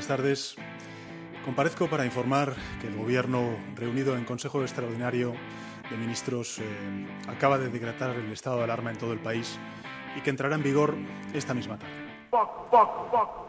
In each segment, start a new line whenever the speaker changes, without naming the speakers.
buenas tardes. Comparezco para informar que el Gobierno, reunido en Consejo Extraordinario de Ministros, eh, acaba de decretar el estado de alarma en todo el país y que entrará en vigor esta misma tarde.
Fuck, fuck, fuck,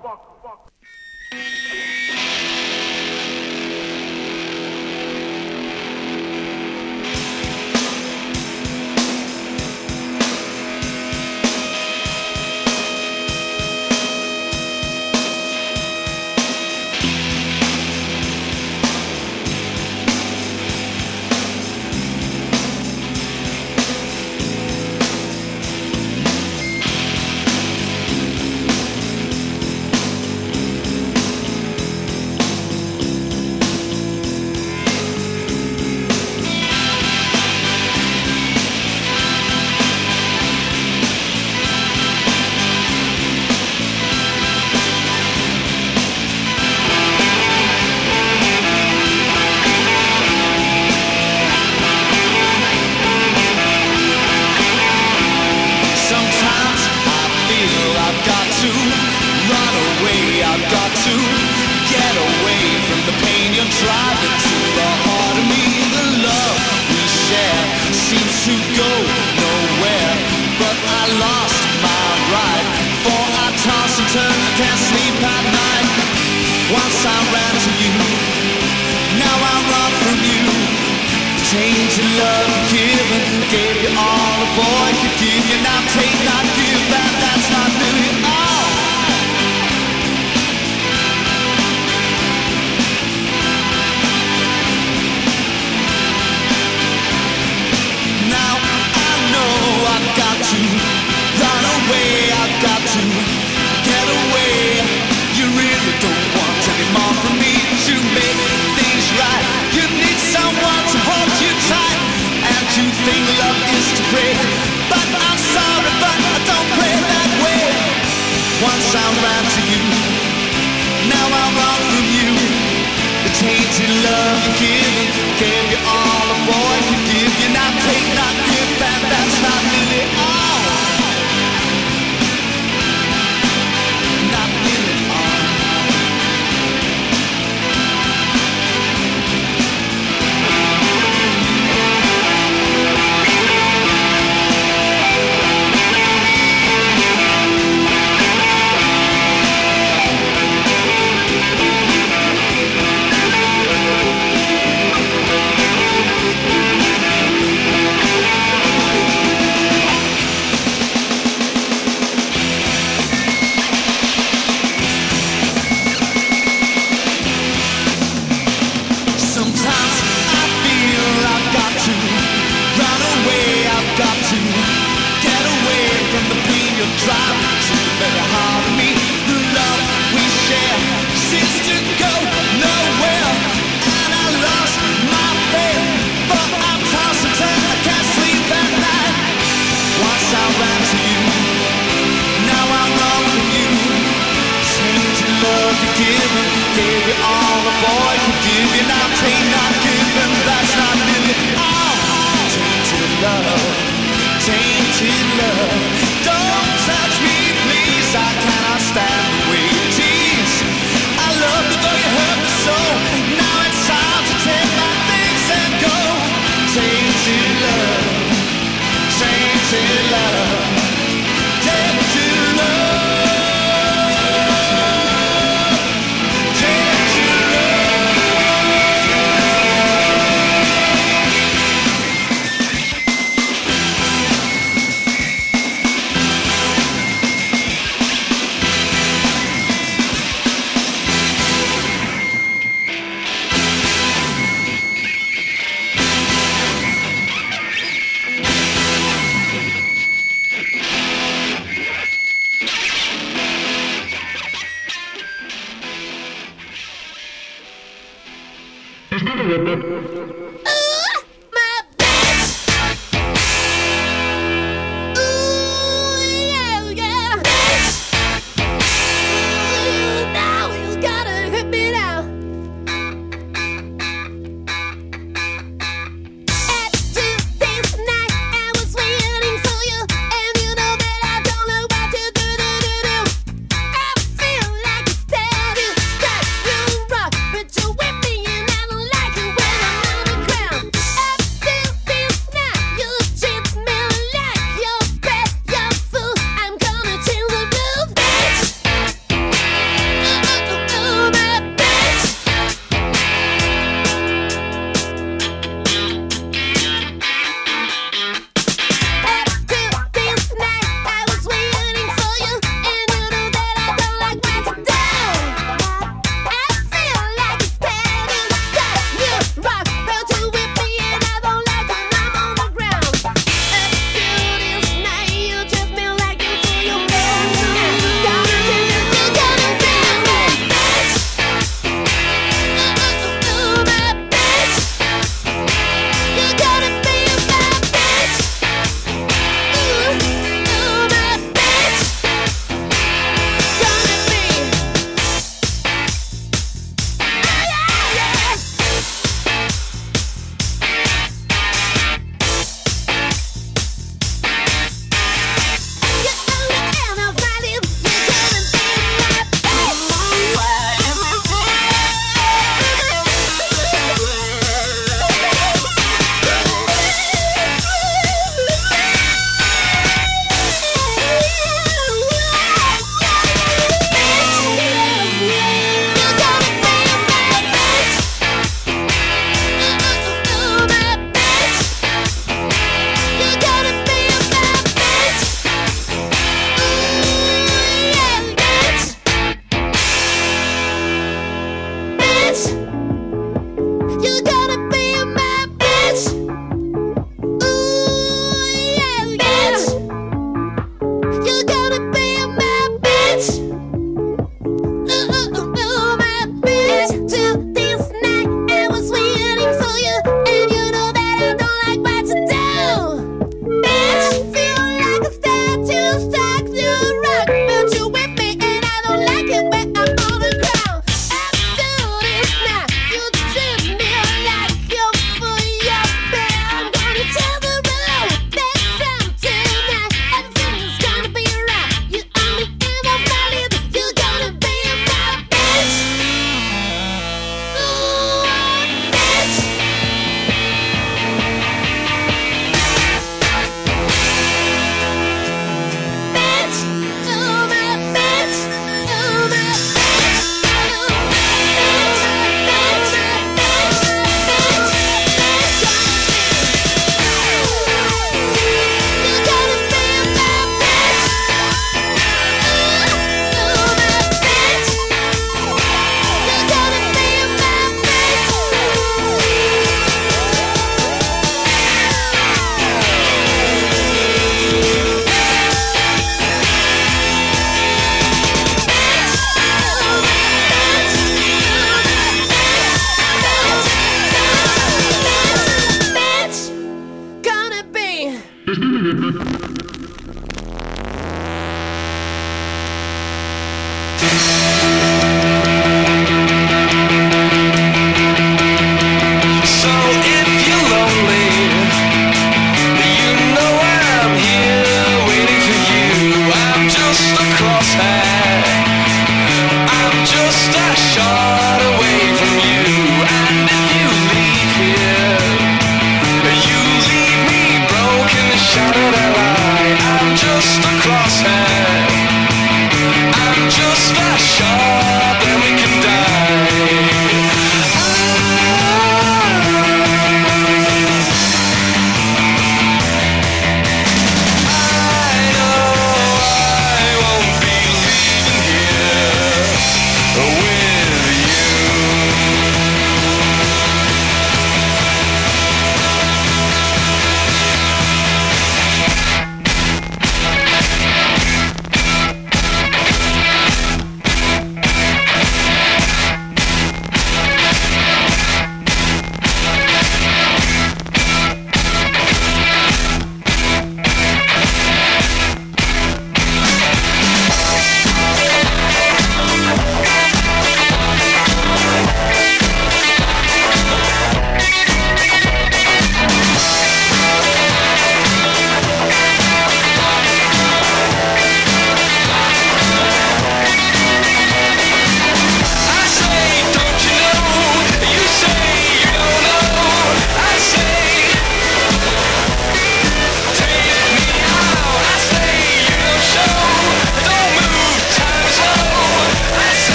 change your love and giving. Gave you all a boy could give you. Now take, not give that. That's not really. love you give can be all a boy can give you. Now take, not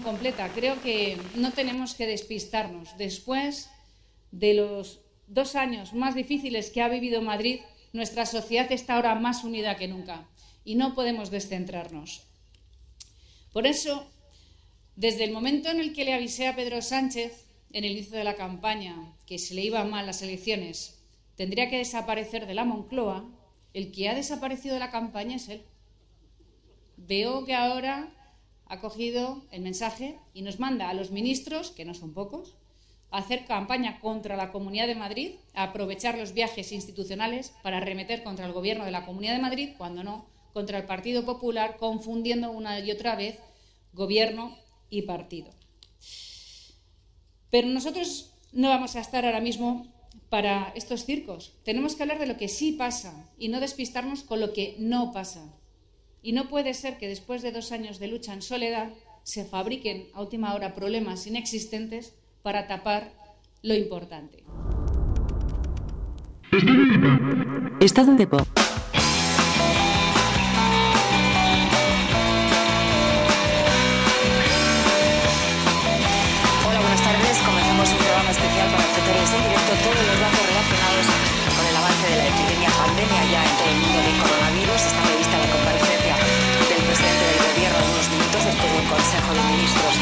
completa. Creo que no tenemos que despistarnos. Después de los dos años más difíciles que ha vivido Madrid, nuestra sociedad está ahora más unida que nunca y no podemos descentrarnos. Por eso, desde el momento en el que le avisé a Pedro Sánchez en el inicio de la campaña que se le iban mal las elecciones, tendría que desaparecer de la Moncloa, el que ha desaparecido de la campaña es él. Veo que ahora ha cogido el mensaje y nos manda a los ministros, que no son pocos, a hacer campaña contra la Comunidad de Madrid, a aprovechar los viajes institucionales para arremeter contra el Gobierno de la Comunidad de Madrid, cuando no, contra el Partido Popular, confundiendo una y otra vez Gobierno y partido. Pero nosotros no vamos a estar ahora mismo para estos circos. Tenemos que hablar de lo que sí pasa y no despistarnos con lo que no pasa. Y no puede ser que después de dos años de lucha en soledad se fabriquen a última hora problemas inexistentes para tapar lo importante.
Estado de pop.
Directo todos los datos relacionados con el avance de la epidemia pandemia ya en todo el mundo del coronavirus. Está prevista la comparecencia del presidente del gobierno unos minutos después de un consejo de ministros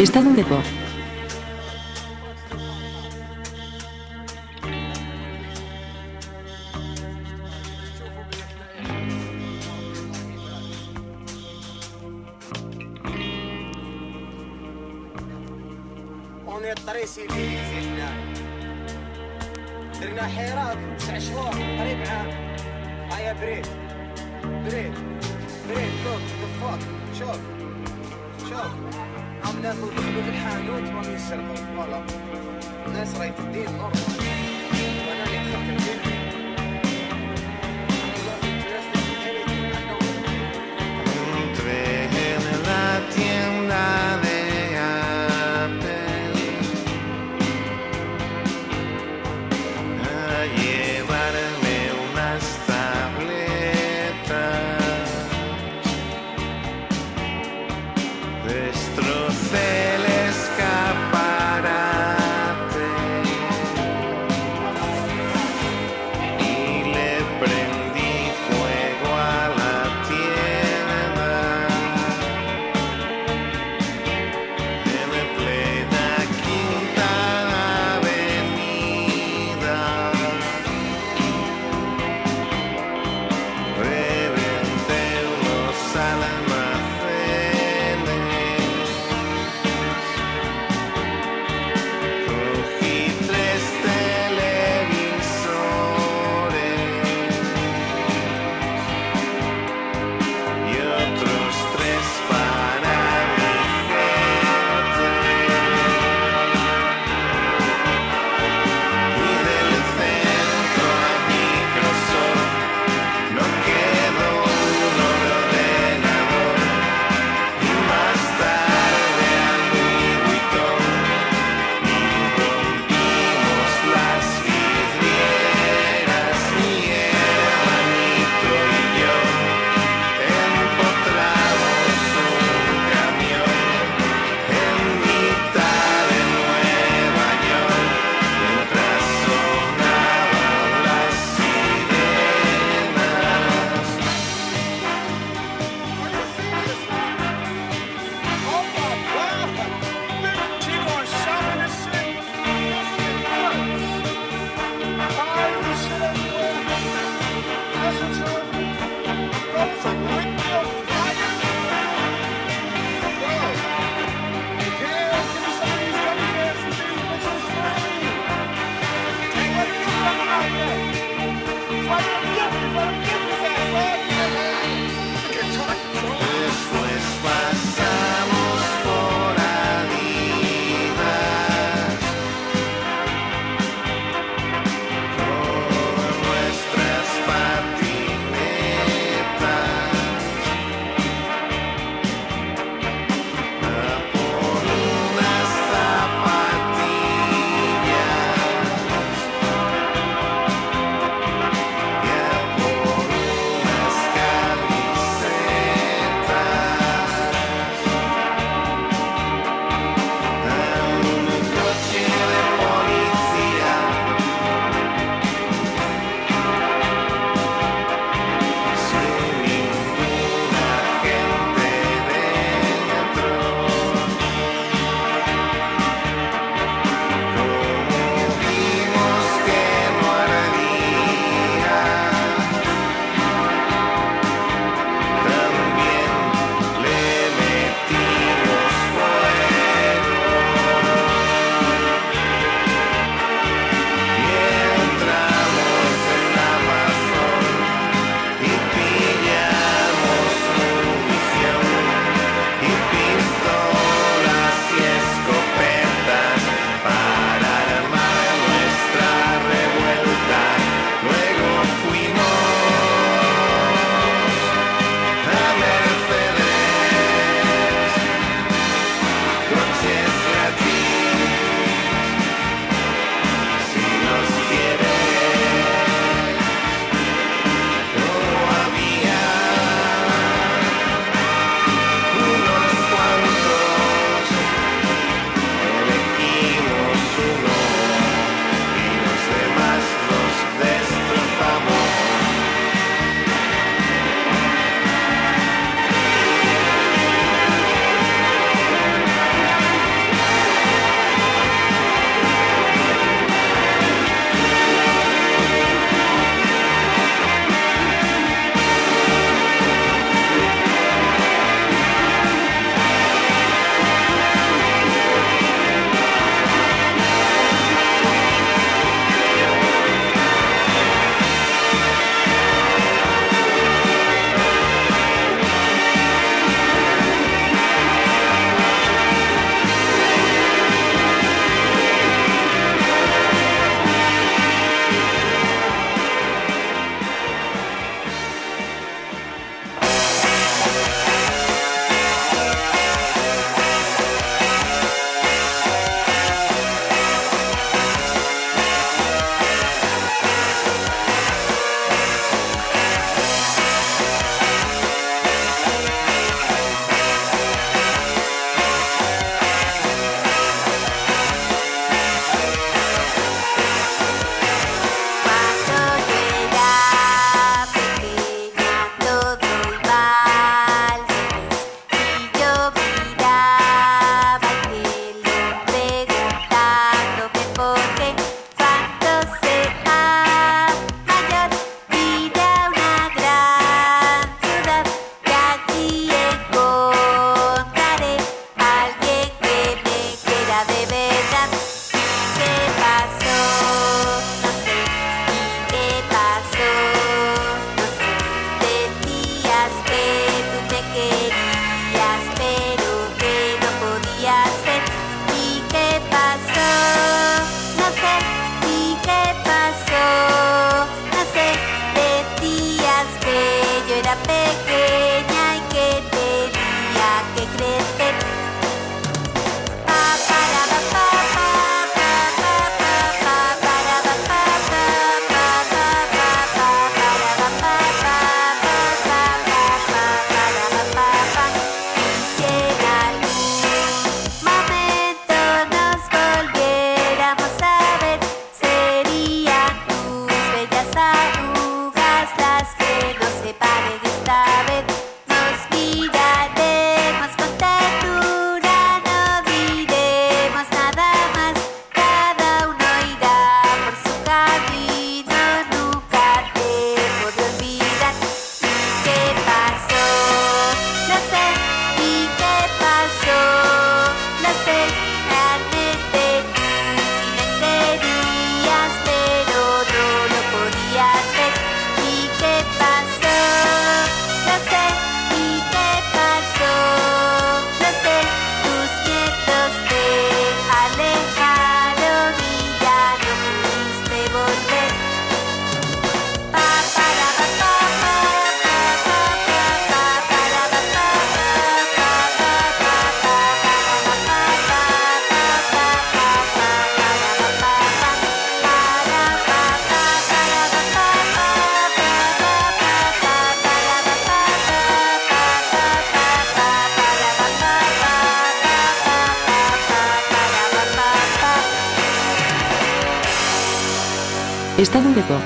Estado de pop.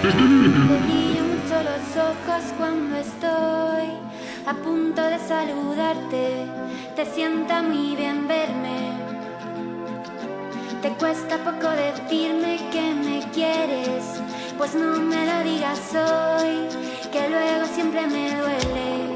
Te mucho los ojos cuando estoy a punto de saludarte. Te sienta muy bien verme. Te cuesta poco decirme que me quieres, pues no me lo digas hoy, que luego siempre me duele.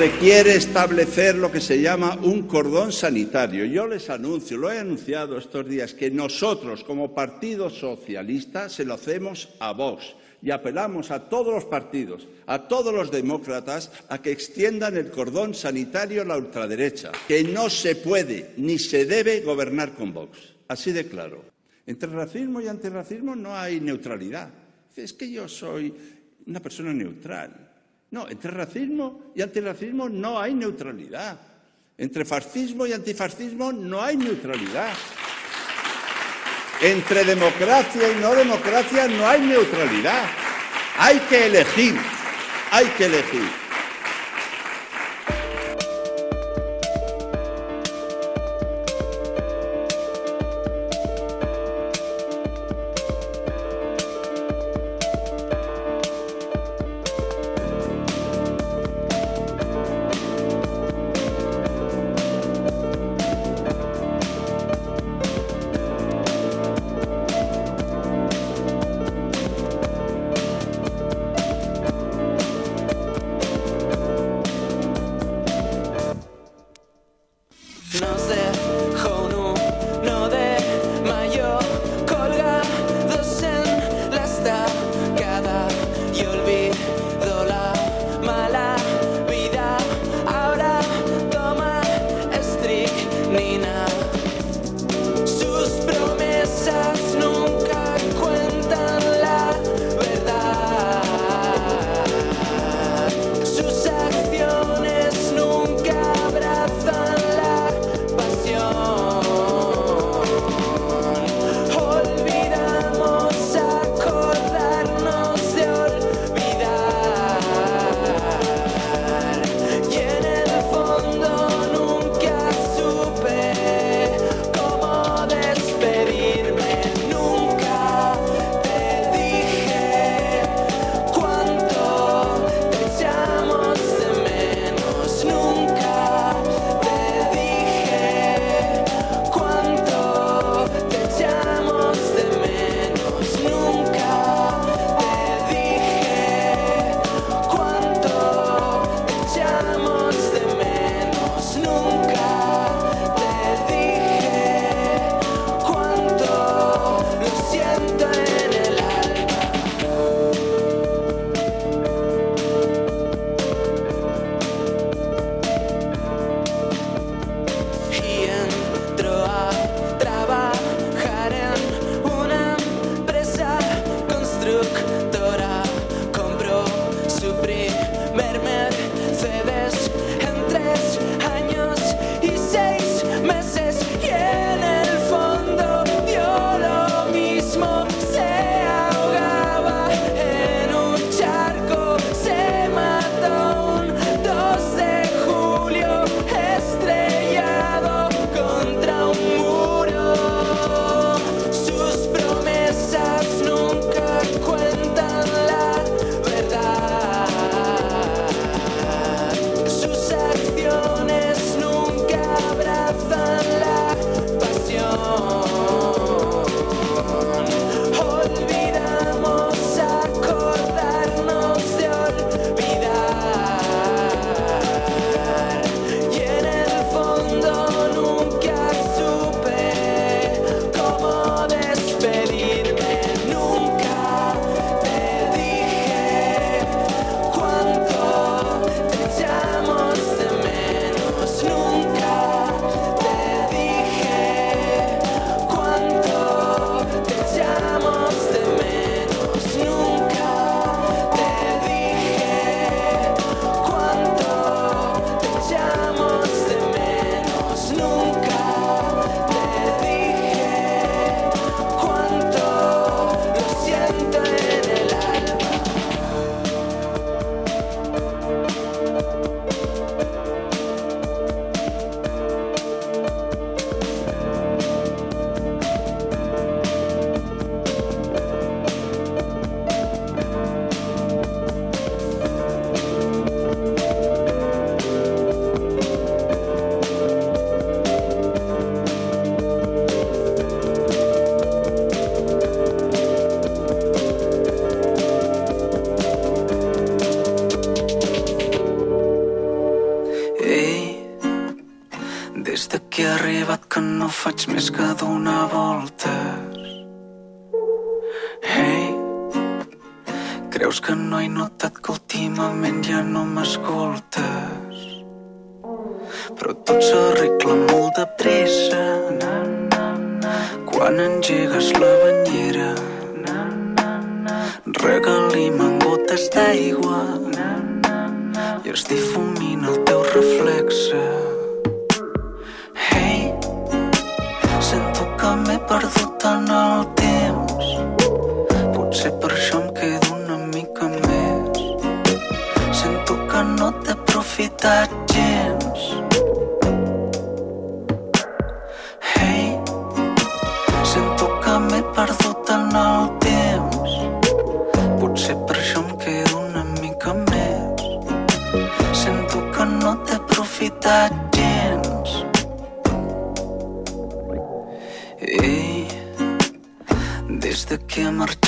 requiere establecer lo que se llama un cordón sanitario. Yo les anuncio, lo he anunciado estos días, que nosotros como Partido Socialista se lo hacemos a Vox y apelamos a todos los partidos, a todos los demócratas, a que extiendan el cordón sanitario a la ultraderecha, que no se puede ni se debe gobernar con Vox. Así de claro. Entre racismo y antirracismo no hay neutralidad. Es que yo soy una persona neutral. No, entre racismo y antirracismo no hay neutralidad. Entre fascismo y antifascismo no hay neutralidad. Entre democracia y no democracia no hay neutralidad. Hay que elegir, hay que elegir.
donar voltes. Hey,
creus que no he notat que últimament ja no m'escoltes? Però tot s'arregla molt de pressa quan engegues la banyera. Regalim en gotes d'aigua i es difumina el teu reflexe. perdut en el temps. Potser per això em quedo una mica més. Sento que no t'he aprofitat gens que.